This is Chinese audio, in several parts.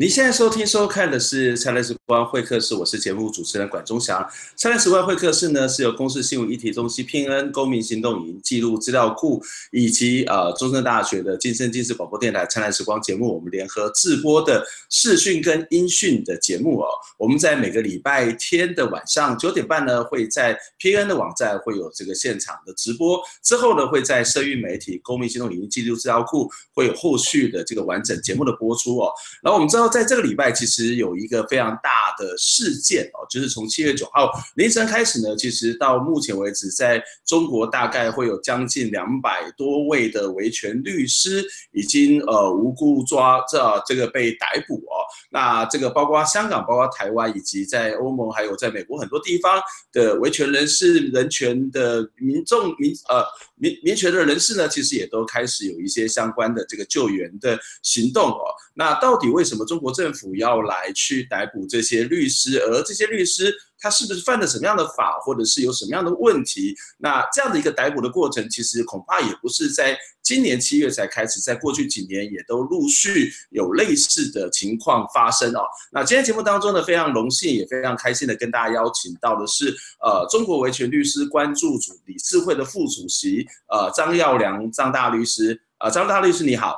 您现在收听收看的是《灿烂时光会客室》，我是节目主持人管中祥。《灿烂时光会客室》呢是由公视新闻议题中心、PN 公民行动影音记录资料库以及呃中正大学的镜声镜视广播电台《灿烂时光》节目，我们联合制播的视讯跟音讯的节目哦。我们在每个礼拜天的晚上九点半呢，会在 PN 的网站会有这个现场的直播，之后呢会在社运媒体公民行动影音记录资料库会有后续的这个完整节目的播出哦。然后我们知道。在这个礼拜，其实有一个非常大的事件哦，就是从七月九号凌晨开始呢，其实到目前为止，在中国大概会有将近两百多位的维权律师已经呃无故抓这这个被逮捕哦。那这个包括香港、包括台湾，以及在欧盟还有在美国很多地方的维权人士、人权的民众民呃民民权的人士呢，其实也都开始有一些相关的这个救援的行动哦。那到底为什么中中国政府要来去逮捕这些律师，而这些律师他是不是犯了什么样的法，或者是有什么样的问题？那这样的一个逮捕的过程，其实恐怕也不是在今年七月才开始，在过去几年也都陆续有类似的情况发生哦。那今天节目当中呢，非常荣幸也非常开心的跟大家邀请到的是，呃，中国维权律师关注组理事会的副主席，呃，张耀良张大律师，呃，张大律师你好，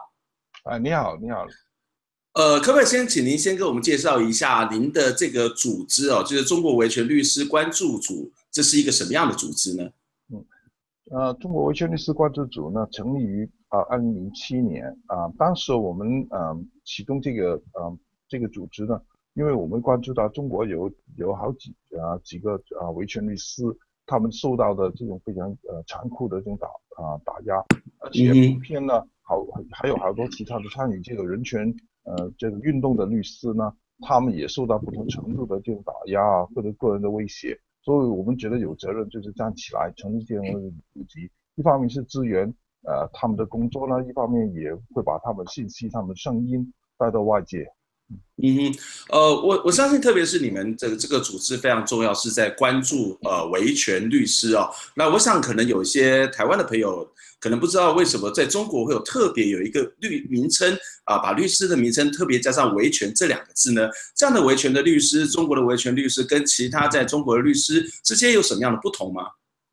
啊，你好，你好。呃，可不可以先请您先给我们介绍一下您的这个组织哦，就是中国维权律师关注组，这是一个什么样的组织呢？嗯，呃，中国维权律师关注组呢，成立于啊二零零七年啊，当时我们呃启动这个呃这个组织呢，因为我们关注到中国有有好几啊几个啊维权律师，他们受到的这种非常呃残酷的这种打啊打压，而且普遍呢好还有好多其他的参与这个人权。呃，这个运动的律师呢，他们也受到不同程度的这种打压啊，或者个人的威胁，所以我们觉得有责任就是站起来，成立这样的组织。一方面是支援呃他们的工作呢，一方面也会把他们信息、他们的声音带到外界。嗯哼，呃，我我相信，特别是你们这个这个组织非常重要，是在关注呃维权律师哦。那我想可能有一些台湾的朋友可能不知道为什么在中国会有特别有一个律名称啊，把律师的名称特别加上维权这两个字呢？这样的维权的律师，中国的维权律师跟其他在中国的律师之间有什么样的不同吗？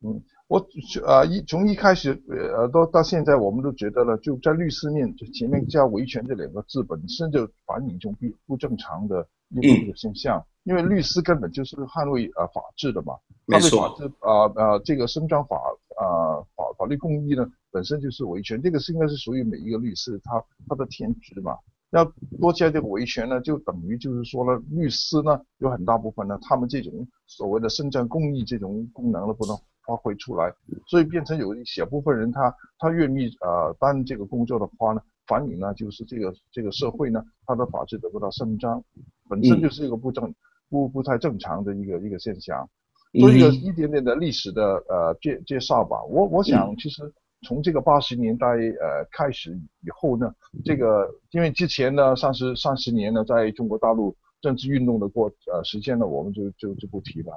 嗯。我啊一从一开始呃到到现在，我们都觉得呢，就在律师面就前面加维权这两个字本身就反映一种不不正常的一个现象，因为律师根本就是捍卫呃法治的嘛，捍卫法治啊啊这个伸张法啊法法律公义呢本身就是维权，这个是应该是属于每一个律师他他的天职嘛，要多加这个维权呢，就等于就是说呢，律师呢有很大部分呢，他们这种所谓的伸张公义这种功能呢不能。发挥出来，所以变成有一小部分人他他愿意呃担任这个工作的话呢，反映呢就是这个这个社会呢，他的法治得不到伸张，本身就是一个不正不不太正常的一个一个现象。做一个一点点的历史的呃介介绍吧。我我想其实从这个八十年代呃开始以后呢，这个因为之前呢三十三十年呢在中国大陆政治运动的过呃时间呢，我们就就就不提了。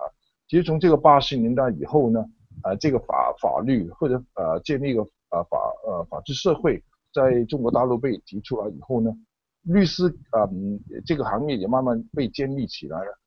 其实从这个八十年代以后呢。呃，这个法法律或者呃建立一个呃法呃法治社会，在中国大陆被提出来以后呢，律师嗯、呃、这个行业也慢慢被建立起来了。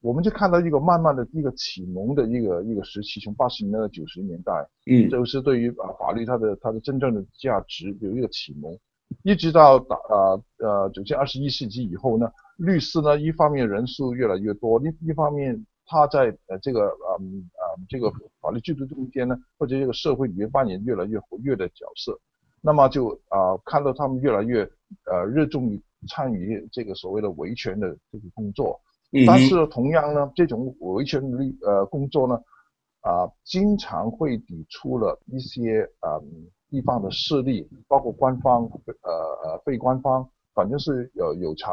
我们就看到一个慢慢的一个启蒙的一个一个时期，从八十年代到九十年代，嗯，就是对于啊法律它的它的真正的价值有一个启蒙，一直到打呃呃走进二十一世纪以后呢，律师呢一方面人数越来越多，另一方面。他在呃这个嗯呃这个法律制度中间呢，或者这个社会里面扮演越来越活跃的角色，那么就啊、呃、看到他们越来越呃热衷于参与这个所谓的维权的这个工作，但是同样呢，这种维权的呃工作呢啊、呃、经常会抵触了一些呃地方的势力，包括官方呃呃非官方，反正是有有财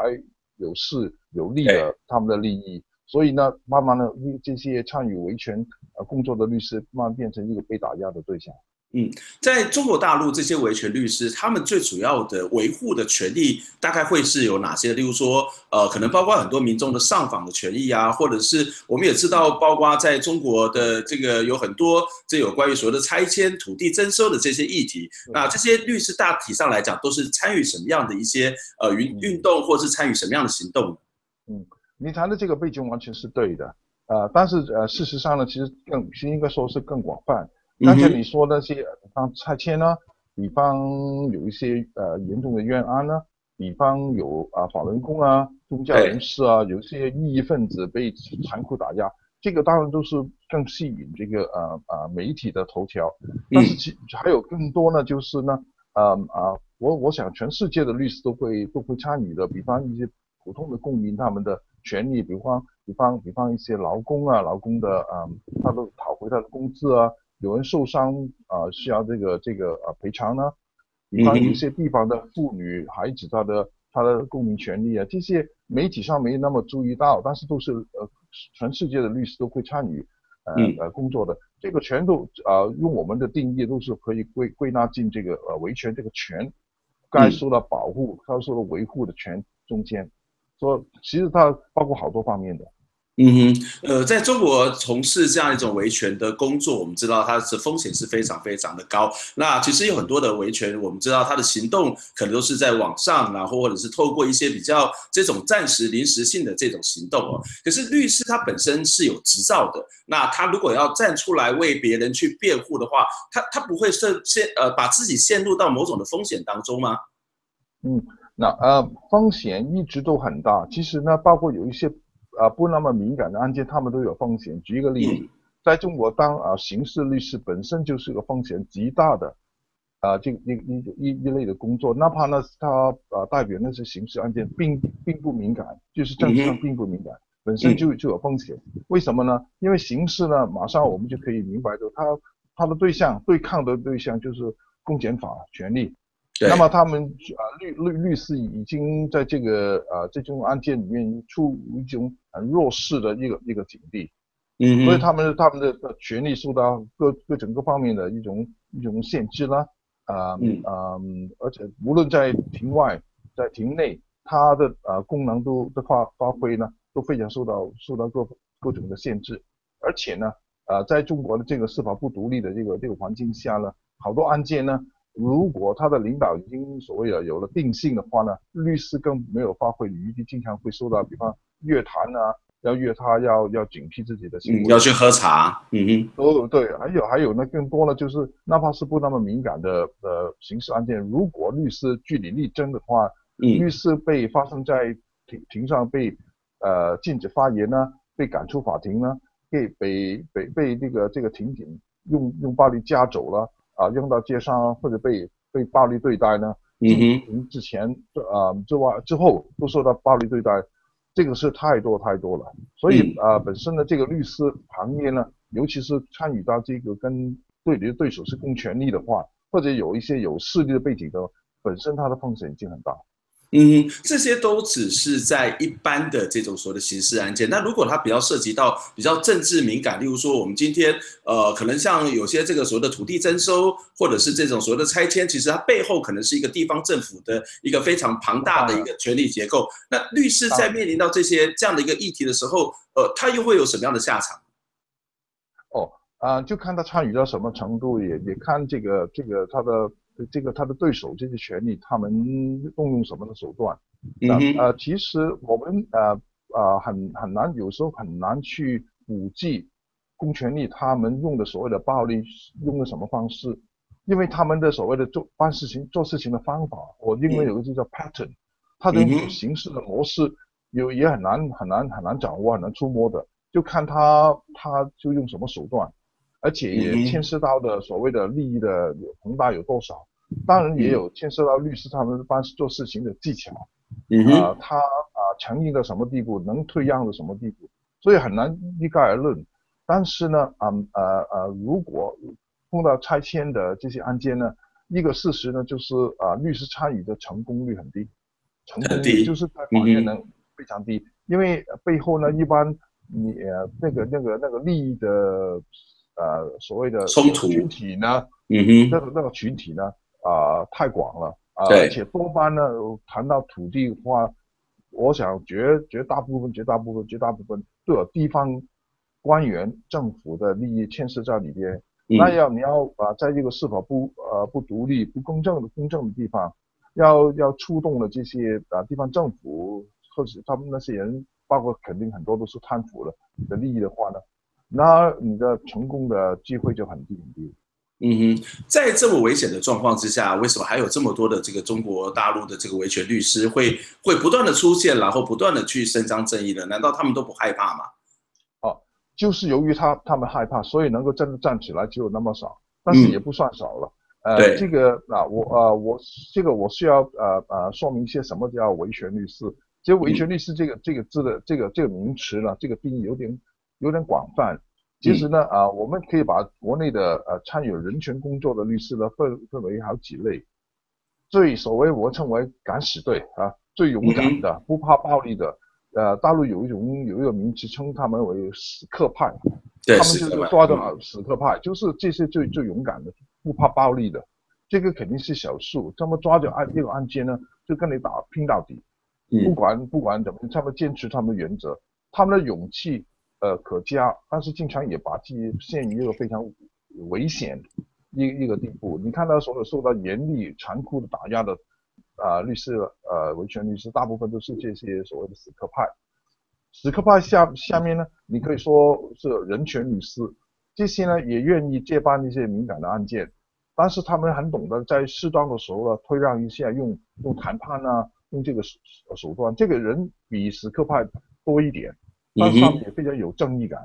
有势有利的他们的利益。所以呢，慢慢的，这些参与维权呃工作的律师，慢慢变成一个被打压的对象。嗯，在中国大陆这些维权律师，他们最主要的维护的权利大概会是有哪些？例如说，呃，可能包括很多民众的上访的权益啊，或者是我们也知道，包括在中国的这个有很多这有关于所谓的拆迁、土地征收的这些议题。那这些律师大体上来讲，都是参与什么样的一些呃运运动，或是参与什么样的行动？嗯，你谈的这个背景完全是对的，呃，但是呃，事实上呢，其实更应该说是更广泛。刚才你说那些，比方拆迁呢，比方有一些呃严重的冤案呢，比方有啊法轮功啊、宗教人士啊，有一些异议分子被残酷打压，这个当然都是更吸引这个呃呃媒体的头条。但是其还有更多呢，就是呢，呃啊，我我想全世界的律师都会都会参与的，比方一些普通的公民他们的权利，比方比方比方一些劳工啊，劳工的啊，他都讨回他的工资啊。有人受伤啊、呃，需要这个这个呃赔偿呢。比方有些地方的妇女、孩子，他的他的公民权利啊，这些媒体上没那么注意到，但是都是呃全世界的律师都会参与呃呃工作的。这个全都啊、呃、用我们的定义都是可以归归纳进这个呃维权这个权该受到保护、该受到维护的权中间。所以其实它包括好多方面的。嗯哼，呃，在中国从事这样一种维权的工作，我们知道它的风险是非常非常的高。那其实有很多的维权，我们知道它的行动可能都是在网上，然后或者是透过一些比较这种暂时临时性的这种行动哦。可是律师他本身是有执照的，那他如果要站出来为别人去辩护的话，他他不会是陷呃把自己陷入到某种的风险当中吗？嗯，那呃风险一直都很大。其实呢，包括有一些。啊，不那么敏感的案件，他们都有风险。举一个例子，在中国当啊刑事律师本身就是个风险极大的，啊，这一一一一类的工作，哪怕呢他啊代表那些刑事案件并并不敏感，就是政治上并不敏感，本身就就有风险。为什么呢？因为刑事呢，马上我们就可以明白的，他他的对象对抗的对象就是公检法权力。那么他们啊律律律师已经在这个啊这种案件里面处于一种很弱势的一个一个境地，嗯，所以他们他们的权利受到各各种各方面的一种一种限制啦，啊嗯。啊，而且无论在庭外在庭内，他的啊功能都的发发挥呢都非常受到受到各各种的限制，而且呢啊在中国的这个司法不独立的这个这个环境下呢，好多案件呢。如果他的领导已经所谓的有了定性的话呢，律师更没有发挥余地，经常会受到比方约谈啊，要约他要要警惕自己的行为，嗯，要去喝茶，嗯哼，哦对，还有还有呢，更多呢就是哪怕是不那么敏感的呃刑事案件，如果律师据理力争的话，嗯，律师被发生在庭庭上被呃禁止发言呢，被赶出法庭呢，被被被被这个这个庭警用用暴力架走了。啊，扔到街上或者被被暴力对待呢？嗯哼，之前啊之外之后都受到暴力对待，这个是太多太多了。所以啊、呃，本身的这个律师行业呢，尤其是参与到这个跟对你的对手是共权力的话，或者有一些有势力的背景的，本身它的风险已经很大。嗯，这些都只是在一般的这种所谓的刑事案件。那如果它比较涉及到比较政治敏感，例如说我们今天呃，可能像有些这个所谓的土地征收，或者是这种所谓的拆迁，其实它背后可能是一个地方政府的一个非常庞大的一个权力结构。那律师在面临到这些这样的一个议题的时候，呃，他又会有什么样的下场？哦，啊、呃，就看他参与到什么程度，也也看这个这个他的。这个他的对手这些权利，他们动用什么的手段？那呃，其实我们呃呃很很难，有时候很难去估计公权力他们用的所谓的暴力用的什么方式，因为他们的所谓的做办事情做事情的方法，我认为有个就叫 pattern，它的形式的模式有也很难很难很难掌握很难触摸的，就看他他就用什么手段。而且也牵涉到的所谓的利益的有宏大有多少，当然也有牵涉到律师他们办事做事情的技巧，嗯啊，他啊强硬到什么地步，能退让到什么地步，所以很难一概而论。但是呢，啊呃呃，如果碰到拆迁的这些案件呢，一个事实呢就是啊，律师参与的成功率很低，成功率就是在法院能非常低，因为背后呢一般你呃那个那个那个利益的。呃，所谓的冲突。群体呢，嗯哼，那个那个群体呢，啊、呃，太广了啊，对而且多半呢，谈到土地的话，我想绝绝大部分、绝大部分、绝大部分都有地方官员、政府的利益牵涉在里边。嗯、那要你要啊，在这个是否不呃不独立、不公正的公正的地方，要要触动了这些啊地方政府或者他们那些人，包括肯定很多都是贪腐的的利益的话呢，那你的成功的机会就很低很低。嗯哼，在这么危险的状况之下，为什么还有这么多的这个中国大陆的这个维权律师会会不断的出现，然后不断的去伸张正义呢？难道他们都不害怕吗？哦，就是由于他他们害怕，所以能够真的站起来只有那么少，但是也不算少了。嗯、呃，这个啊，我呃我这个我需要呃呃说明一些什么叫维权律师。其实维权律师这个、嗯、这个字的这个这个名词呢，这个定义有点有点广泛。其实呢，啊，我们可以把国内的呃参与人权工作的律师呢分分为好几类。最所谓我称为敢死队啊，最勇敢的，不怕暴力的。呃，大陆有一种有一个名词称他们为死磕派，他们就是抓着死磕派，就是这些最最勇敢的，不怕暴力的。这个肯定是少数，他们抓着案这个案件呢，就跟你打拼到底，不管不管怎么，他们坚持他们的原则，他们的勇气。呃，可嘉，但是经常也把自己陷于一个非常危险一一个地步。你看到所有受到严厉、残酷的打压的啊、律师，呃，维权律师，大部分都是这些所谓的死磕派。死磕派下下面呢，你可以说是人权律师，这些呢也愿意接办一些敏感的案件，但是他们很懂得在适当的时候呢退让一下，用用谈判啊，用这个手手段。这个人比死磕派多一点。但是他们也非常有正义感。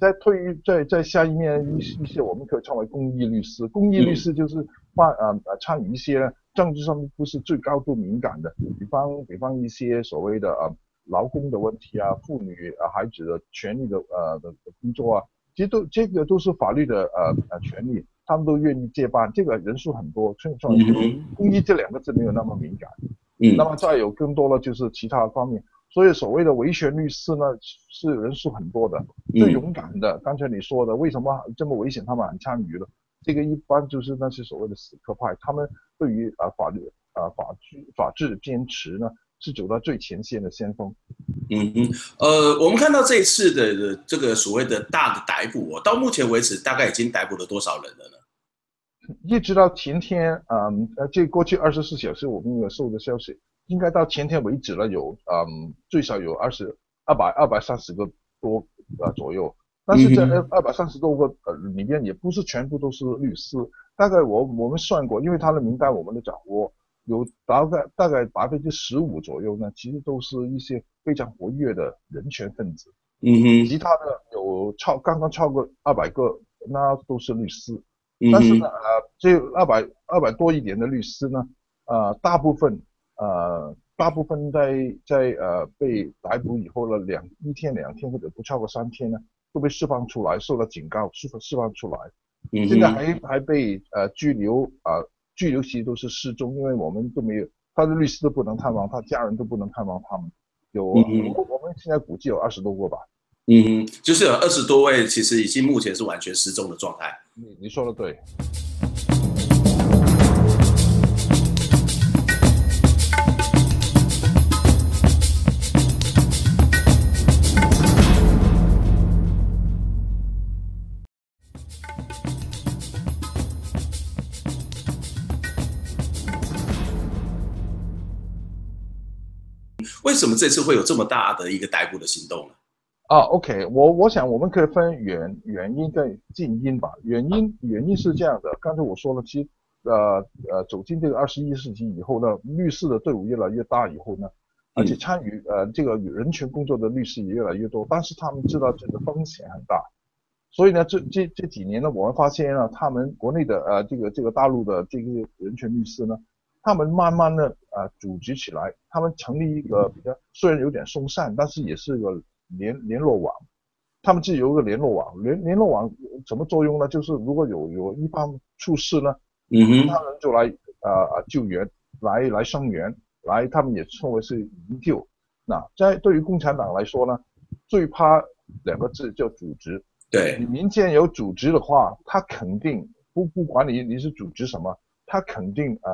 在退于在在下一面一一些我们可以称为公益律师，公益律师就是办呃呃参与一些政治上面不是最高度敏感的，比方比方一些所谓的呃劳工的问题啊，妇女啊孩子的权利的呃的工作啊，其实都这个都是法律的呃呃权利，他们都愿意接办，这个人数很多，所以说公益这两个字没有那么敏感。嗯，那么再有更多的就是其他方面。所以所谓的维权律师呢，是人数很多的，最勇敢的。刚才你说的，为什么这么危险，他们很参与了？这个一般就是那些所谓的死磕派，他们对于啊法律啊法治法治的坚持呢，是走到最前线的先锋。嗯嗯，呃，我们看到这一次的这个所谓的大的逮捕，哦，到目前为止大概已经逮捕了多少人了呢？一直到前天，嗯，呃，这过去二十四小时我们有收的消息。应该到前天为止了，有嗯最少有二十二百二百三十个多呃左右，但是这二百三十多个呃里面也不是全部都是律师，大概我我们算过，因为他的名单我们都掌握，有大概大概百分之十五左右呢，其实都是一些非常活跃的人权分子，嗯哼，其他的有超刚刚超过二百个，那都是律师，但是呢呃这二百二百多一点的律师呢，呃大部分。呃，大部分在在呃被逮捕以后了两一天两天或者不超过三天呢，都被释放出来，受到警告释放释放出来。嗯，现在还还被呃拘留啊、呃，拘留其实都是失踪，因为我们都没有他的律师都不能探望，他家人都不能探望他们。有我、们现在估计有二十多个吧。嗯，就是有二十多位，其实已经目前是完全失踪的状态。你你说的对。什么这次会有这么大的一个逮捕的行动呢？啊，OK，我我想我们可以分原原因跟近因吧。原因原因是这样的，刚才我说了，其实呃呃走进这个二十一世纪以后呢，律师的队伍越来越大以后呢，而且参与呃这个人权工作的律师也越来越多，但是他们知道这个风险很大，所以呢这这这几年呢，我们发现呢，他们国内的呃这个这个大陆的这个人权律师呢。他们慢慢的啊、呃、组织起来，他们成立一个比较虽然有点松散，但是也是个联联络网。他们自己有一个联络网，联联络网什么作用呢？就是如果有有一方出事呢，嗯哼，他们就来啊啊、呃、救援，来来声援，来他们也称为是营救。那在对于共产党来说呢，最怕两个字叫组织。对，你民间有组织的话，他肯定不不管你你是组织什么，他肯定呃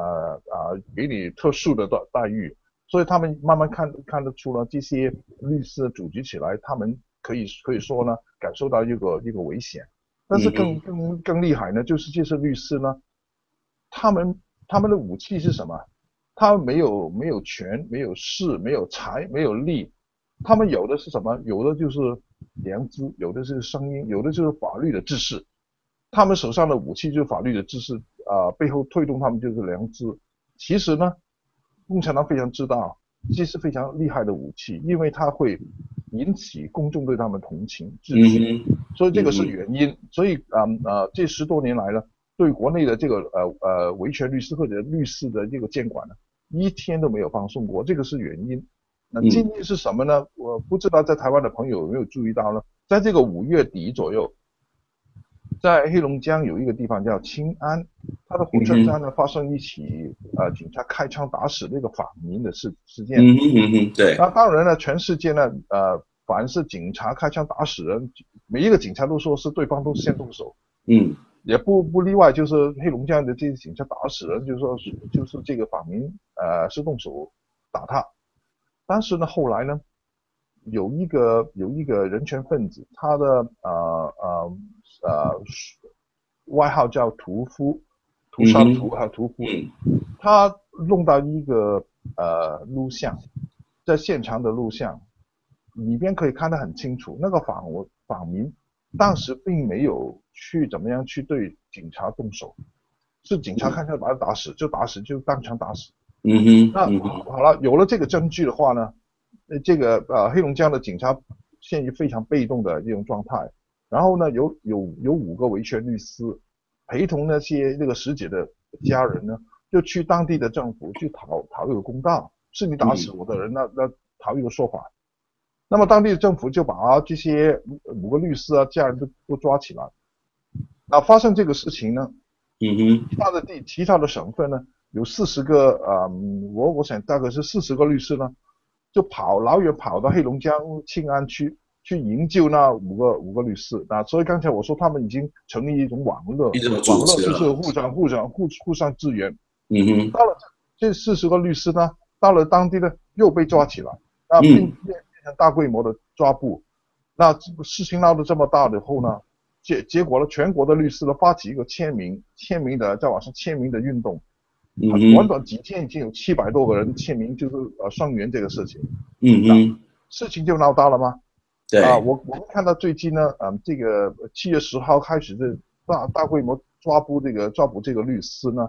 呃给你特殊的待待遇。所以他们慢慢看看得出了这些律师组织起来，他们可以可以说呢，感受到一个一个危险。但是更更更厉害呢，就是这些律师呢，他们他们的武器是什么？他们没有没有权，没有势，没有财，没有力，他们有的是什么？有的就是良知，有的是声音，有的就是法律的知识。他们手上的武器就是法律的知识啊，呃，背后推动他们就是良知。其实呢。共产党非常知道，这是非常厉害的武器，因为它会引起公众对他们同情、支持，所以这个是原因。所以啊呃，这十多年来呢，对国内的这个呃呃维权律师或者律师的这个监管呢，一天都没有放松过，这个是原因。那今天是什么呢？我不知道在台湾的朋友有没有注意到呢？在这个五月底左右。在黑龙江有一个地方叫青安，它的火车站呢发生一起呃警察开枪打死那个访民的事事件。嗯嗯嗯，对。那当然了，全世界呢呃凡是警察开枪打死人，每一个警察都说是对方都是先动手。嗯。也不不例外，就是黑龙江的这些警察打死人，就是说是就是这个访民呃是动手打他。但是呢后来呢，有一个有一个人权分子，他的呃呃。呃，外号叫屠夫，屠杀屠还有屠夫，他弄到一个呃录像，在现场的录像里边可以看得很清楚，那个访我访民当时并没有去怎么样去对警察动手，是警察看见把他打死就打死就当场打死。嗯哼，那好了，有了这个证据的话呢，这个呃黑龙江的警察陷于非常被动的这种状态。然后呢，有有有五个维权律师陪同那些那个死者的家人呢，就去当地的政府去讨讨一个公道，是你打死我的人，那那讨一个说法。那么当地的政府就把这些五个律师啊家人都都抓起来。那发生这个事情呢，嗯哼，其他的地其他的省份呢，有四十个啊、嗯，我我想大概是四十个律师呢，就跑老远跑到黑龙江庆安区。去营救那五个五个律师啊，所以刚才我说他们已经成立一种网络，网络就是互相互相互互相支援。嗯哼。到了这四十个律师呢，到了当地呢又被抓起来，那，变变变成大规模的抓捕。那事情闹得这么大以后呢，结结果呢，全国的律师呢发起一个签名签名的在网上签名的运动。嗯。短短几天已经有七百多个人签名，就是呃声援这个事情。嗯嗯。事情就闹大了吗？对。啊，我我们看到最近呢，嗯，这个七月十号开始的大大规模抓捕这个抓捕这个律师呢，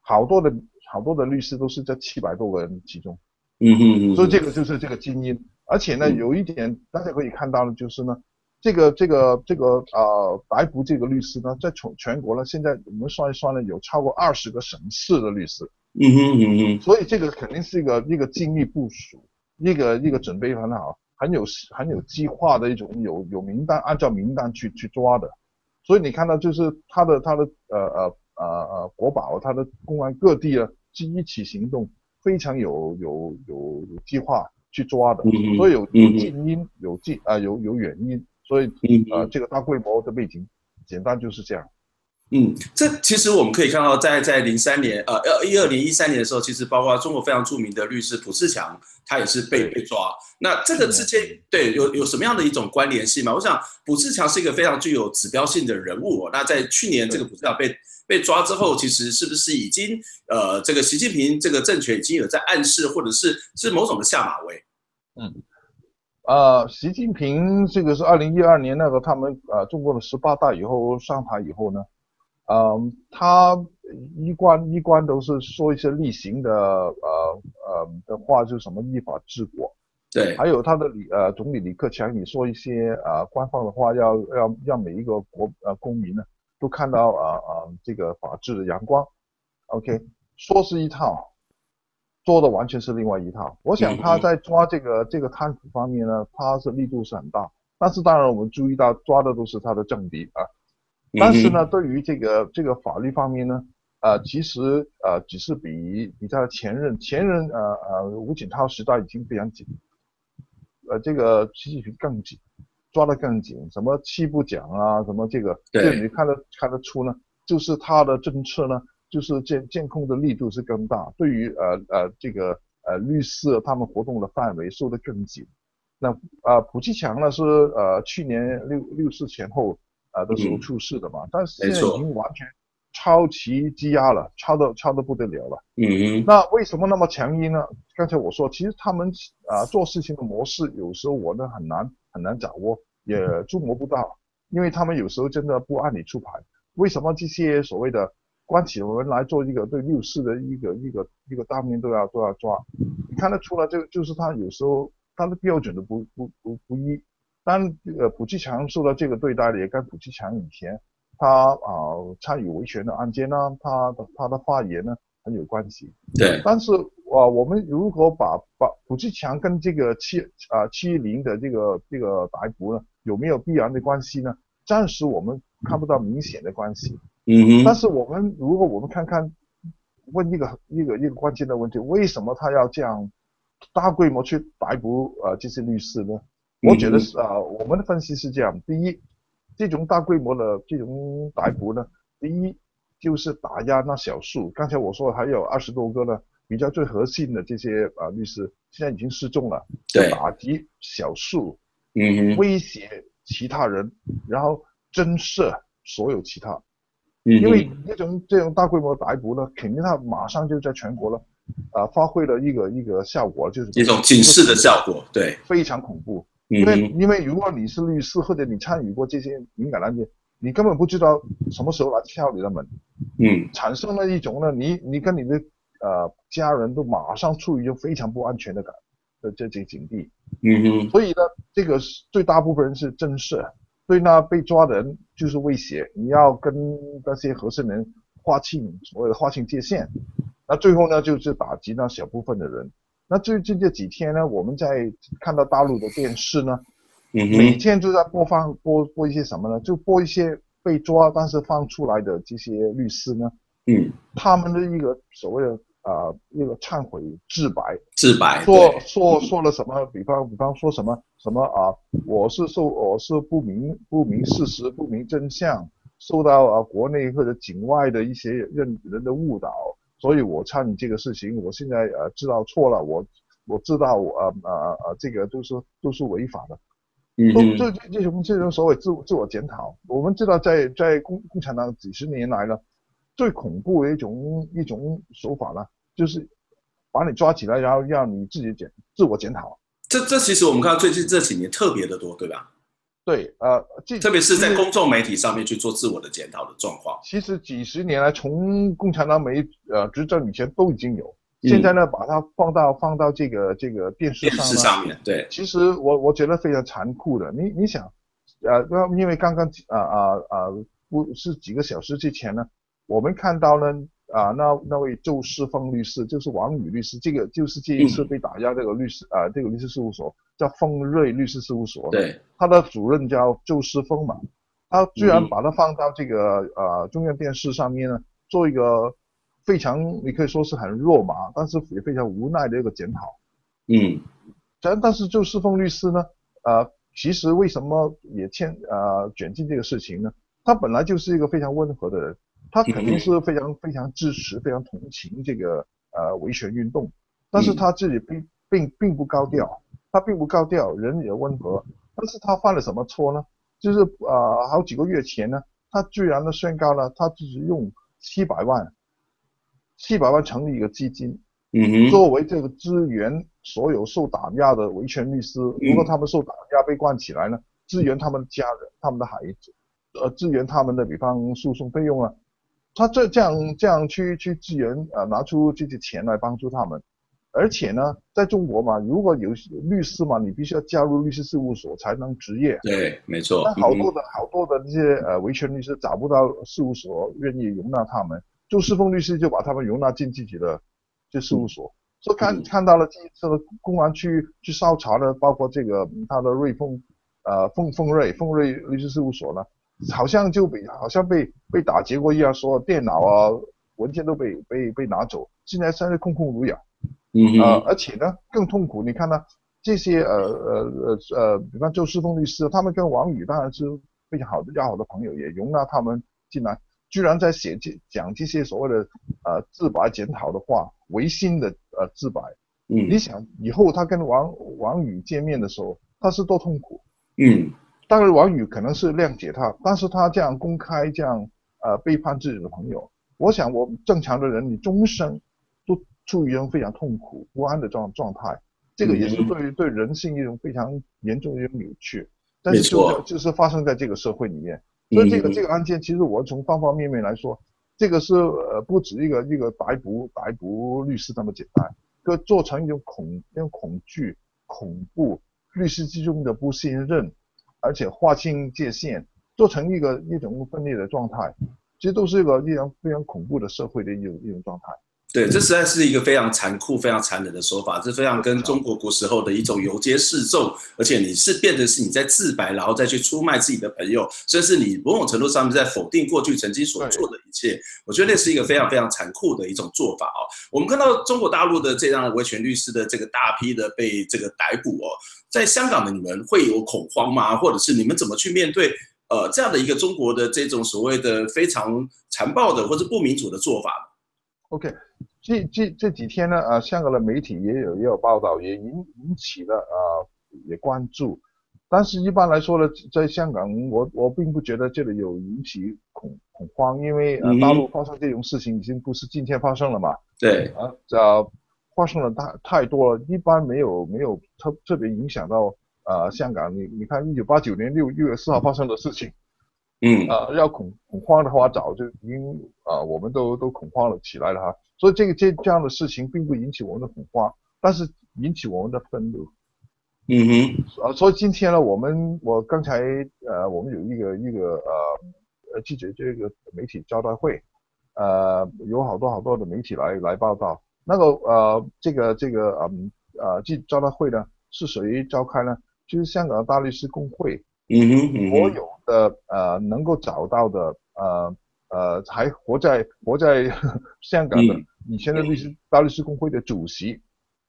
好多的好多的律师都是这七百多个人其中，嗯哼嗯，所以这个就是这个精英，而且呢，有一点大家可以看到的就是呢，这个这个这个呃逮捕这个律师呢，在全全国呢，现在我们算一算呢，有超过二十个省市的律师，嗯哼嗯哼，所以这个肯定是一个一个精密部署，一个一个准备很好。很有很有计划的一种有有名单，按照名单去去抓的，所以你看到就是他的他的呃呃呃呃国保，他的公安各地啊，一起行动，非常有有有有计划去抓的，所以有有近因有近啊、呃、有有远因，所以呃这个大规模的背景，简单就是这样。嗯，这其实我们可以看到在，在在零三年，呃，呃，一二零、一三年的时候，其实包括中国非常著名的律师卜志强，他也是被被抓。那这个之间，对，有有什么样的一种关联性吗？我想，卜志强是一个非常具有指标性的人物。那在去年这个卜志强被被抓之后，其实是不是已经，呃，这个习近平这个政权已经有在暗示，或者是是某种的下马威？嗯，呃，习近平这个是二零一二年那个他们呃中国的十八大以后上台以后呢。嗯，他一贯一贯都是说一些例行的呃呃的话，就是什么依法治国。对。还有他的李呃总理李克强，你说一些呃官方的话，要要让每一个国呃公民呢都看到啊啊、呃呃、这个法治的阳光。OK，说是一套，做的完全是另外一套。我想他在抓这个这个贪腐方面呢，他是力度是很大，但是当然我们注意到抓的都是他的政敌啊。但是呢，对于这个这个法律方面呢，呃，其实呃只是比比他的前任前任呃呃吴锦涛时代已经非常紧，呃这个习近平更紧，抓得更紧，什么七不讲啊，什么这个，这，你看得看得出呢，就是他的政策呢，就是监监控的力度是更大，对于呃呃这个呃律师他们活动的范围收得更紧。那呃卜继强呢是呃去年六六四前后呃的时候出事的嘛，嗯、但是现在已经完全超级积压了，超的超的不得了了。嗯嗯。那为什么那么强硬呢？刚才我说，其实他们啊、呃、做事情的模式有时候我呢很难很难掌握，也捉摸不到，因为他们有时候真的不按理出牌。为什么这些所谓的关起门来做一个对六四的一个一个一个大面都要都要抓？你看得出来，就就是他有时候他的标准都不不不不一。当呃卜继强受到这个对待，也跟卜继强以前他啊、呃、参与维权的案件呢，他的他的发言呢很有关系。对。但是啊、呃，我们如果把把卜继强跟这个七啊七一零的这个这个逮捕呢，有没有必然的关系呢？暂时我们看不到明显的关系，嗯哼，但是我们如果我们看看，问一个一个一个关键的问题，为什么他要这样大规模去逮捕呃这些律师呢？我觉得是啊、呃，我们的分析是这样：第一，这种大规模的这种逮捕呢，第一就是打压那少数，刚才我说还有二十多个呢，比较最核心的这些啊、呃、律师现在已经失踪了，对，打击少数，嗯，威胁。其他人，然后震慑所有其他，嗯，因为这种这种大规模逮捕呢，肯定他马上就在全国了，啊、呃，发挥了一个一个效果，就是一种警示的效果，对，非常恐怖。嗯、因为因为如果你是律师或者你参与过这些敏感案件，你根本不知道什么时候来敲你的门，嗯，产生了一种呢，你你跟你的呃家人都马上处于一种非常不安全的感的这这境地。嗯哼，所以呢，这个是最大部分人是震慑，对那被抓的人就是威胁，你要跟那些合适人划清所谓的划清界限。那最后呢，就是打击那小部分的人。那最近这几天呢，我们在看到大陆的电视呢，每天都在播放播播一些什么呢？就播一些被抓但是放出来的这些律师呢，嗯，他们的一个所谓的。啊、呃，一个忏悔自白，自白说说说了什么？比方比方说什么什么啊？我是受我是不明不明事实不明真相，受到啊国内或者境外的一些人人的误导，所以我参与这个事情。我现在呃知道错了，我我知道我呃呃呃这个都是都是违法的。嗯，这这这种这种所谓自我自我检讨，我们知道在在共共产党几十年来了。最恐怖的一种一种手法呢，就是把你抓起来，然后让你自己检自我检讨。这这其实我们看到最近这几年特别的多，对吧？对，呃，特别是在公众媒体上面去做自我的检讨的状况。其实几十年来，从共产党没呃执政以前都已经有，现在呢，把它放到放到这个这个电视上，电视上面对。其实我我觉得非常残酷的。你你想，呃，因为刚刚啊啊啊，不是几个小时之前呢。我们看到呢，啊，那那位周世峰律师就是王宇律师，这个就是这一次被打压这个律师、嗯、啊，这个律师事务所叫丰瑞律师事务所，对，他的主任叫周世峰嘛，他居然把他放到这个、嗯、呃中央电视上面呢，做一个非常你可以说是很弱嘛，但是也非常无奈的一个检讨，嗯，但但是周世峰律师呢，呃，其实为什么也牵呃卷进这个事情呢？他本来就是一个非常温和的人。他肯定是非常非常支持、非常同情这个呃维权运动，但是他自己并并并不高调，他并不高调，人也温和，但是他犯了什么错呢？就是呃好几个月前呢，他居然呢宣告了他自己用七百万，七百万成立一个基金，嗯，作为这个支援所有受打压的维权律师，如果他们受打压被关起来呢，支援他们的家人、他们的孩子，呃支援他们的比方诉讼费用啊。他这这样这样去去支援啊，拿出这些钱来帮助他们，而且呢，在中国嘛，如果有律师嘛，你必须要加入律师事务所才能执业。对，没错。但好多的、嗯、好多的这些呃维权律师找不到事务所愿意容纳他们，周世峰律师就把他们容纳进自己的这事务所。嗯、所以看、嗯、看到了这一次的公安去去搜查的，包括这个他的瑞丰呃丰丰瑞丰瑞律师事务所呢。好像就被好像被被打劫过一样，所有电脑啊文件都被被被拿走，现在现在空空如也。嗯呃，而且呢更痛苦，你看呢这些呃呃呃呃，比方周世峰律师，他们跟王宇当然是非常好的要好的朋友，也容纳他们进来，居然在写这讲这些所谓的呃自白检讨的话，违心的呃自白。嗯，你想以后他跟王王宇见面的时候，他是多痛苦？嗯，当然王宇可能是谅解他，但是他这样公开这样呃背叛自己的朋友，我想我们正常的人，你终生都处于一种非常痛苦不安的状状态，这个也是对、嗯、对人性一种非常严重的一种扭曲。但是就是就是发生在这个社会里面，所以这个这个案件其实我从方方面面来说，这个是呃不止一个一个逮捕逮捕律师那么简单。个做成一种恐、一种恐惧、恐怖，律师之中的不信任，而且划清界限，做成一个一种分裂的状态，其实都是一个非常非常恐怖的社会的一种一种状态。对，这实在是一个非常残酷、非常残忍的说法，这非常跟中国古时候的一种游街示众，而且你是变成是你在自白，然后再去出卖自己的朋友，甚至你某种程度上面在否定过去曾经所做的一切。我觉得那是一个非常非常残酷的一种做法哦。我们看到中国大陆的这样的维权律师的这个大批的被这个逮捕哦，在香港的你们会有恐慌吗？或者是你们怎么去面对呃这样的一个中国的这种所谓的非常残暴的或者不民主的做法？OK。这这这几天呢，呃，香港的媒体也有也有报道，也引引起了呃也关注。但是一般来说呢，在香港，我我并不觉得这里有引起恐恐慌，因为呃大陆发生这种事情已经不是今天发生了嘛。对。啊，呃，发生了太太多了，一般没有没有特特别影响到呃香港。你你看，一九八九年六六月四号发生的事情。嗯，呃，要恐恐慌的话，早就已经啊、呃，我们都都恐慌了起来了哈。所以这个这这样的事情并不引起我们的恐慌，但是引起我们的愤怒。嗯哼，啊，所以今天呢，我们我刚才呃，我们有一个一个呃呃记者这个媒体招待会，呃，有好多好多的媒体来来报道。那个呃，这个这个嗯呃记招待会呢，是谁召开呢？就是香港的大律师工会。嗯哼，嗯哼，所有的呃能够找到的呃呃还活在活在 香港的以前的律师、嗯、大律师工会的主席，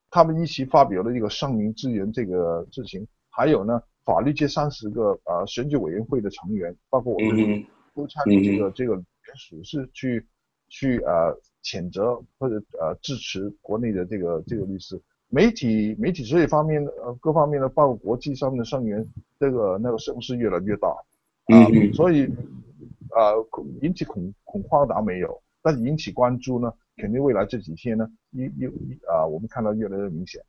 他们一起发表了一个声明支援这个事情。还有呢，法律界三十个呃选举委员会的成员，包括我们都参与这个、嗯、这个联署，是去去呃谴责或者呃支持国内的这个这个律师。媒体媒体这一方面呃各方面的包括国际上面的声援，这个那个声势越来越大，啊、呃，所以啊、呃、引起恐恐慌倒没有，但是引起关注呢，肯定未来这几天呢，一一啊我们看到越来越明显。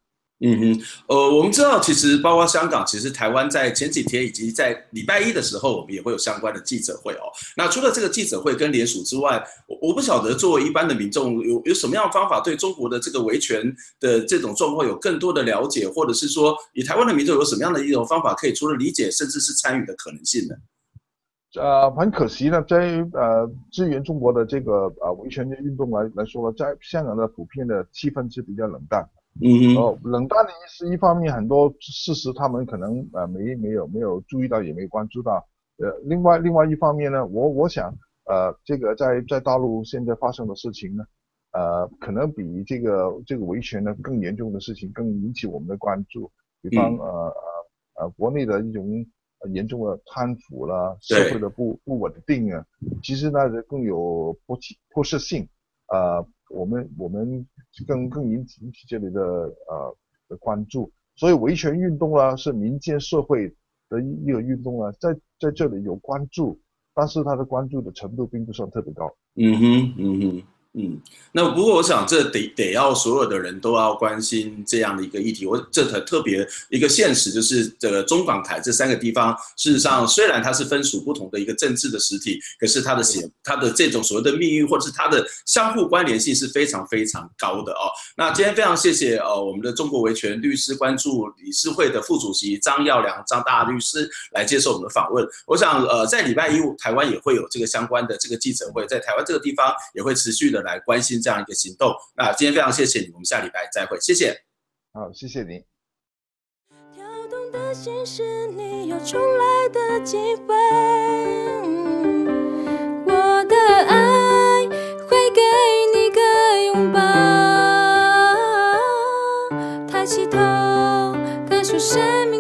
嗯哼，呃，我们知道，其实包括香港，其实台湾在前几天以及在礼拜一的时候，我们也会有相关的记者会哦。那除了这个记者会跟联署之外，我我不晓得作为一般的民众，有有什么样的方法对中国的这个维权的这种状况有更多的了解，或者是说，以台湾的民众有什么样的一种方法可以除了理解，甚至是参与的可能性呢？呃，很可惜呢，在呃支援中国的这个呃维权的运动来来说呢，在香港的普遍的气氛是比较冷淡。嗯哦，冷淡的意思，一方面很多事实他们可能呃没没有没有注意到，也没关注到。呃，另外另外一方面呢，我我想呃这个在在大陆现在发生的事情呢，呃可能比这个这个维权呢更严重的事情更引起我们的关注。比方呃呃呃国内的一种严重的贪腐啦，社会的不不稳定啊，其实呢更有迫切迫切性。呃，我们我们更更引起引起这里的呃的关注，所以维权运动啦是民间社会的一个运动啊，在在这里有关注，但是它的关注的程度并不算特别高。嗯哼，嗯哼。嗯，那不过我想这得得要所有的人都要关心这样的一个议题。我这特特别一个现实就是，这个中港台这三个地方，事实上虽然它是分属不同的一个政治的实体，可是它的写它的这种所谓的命运或者是它的相互关联性是非常非常高的哦。那今天非常谢谢呃我们的中国维权律师关注理事会的副主席张耀良张大律师来接受我们的访问。我想呃在礼拜一台湾也会有这个相关的这个记者会，在台湾这个地方也会持续的。来关心这样一个行动，那今天非常谢谢你，我们下礼拜再会，谢谢。好，谢谢你。跳动的心是你有重来的机会。我的爱会给你个拥抱。抬起头，感受生命。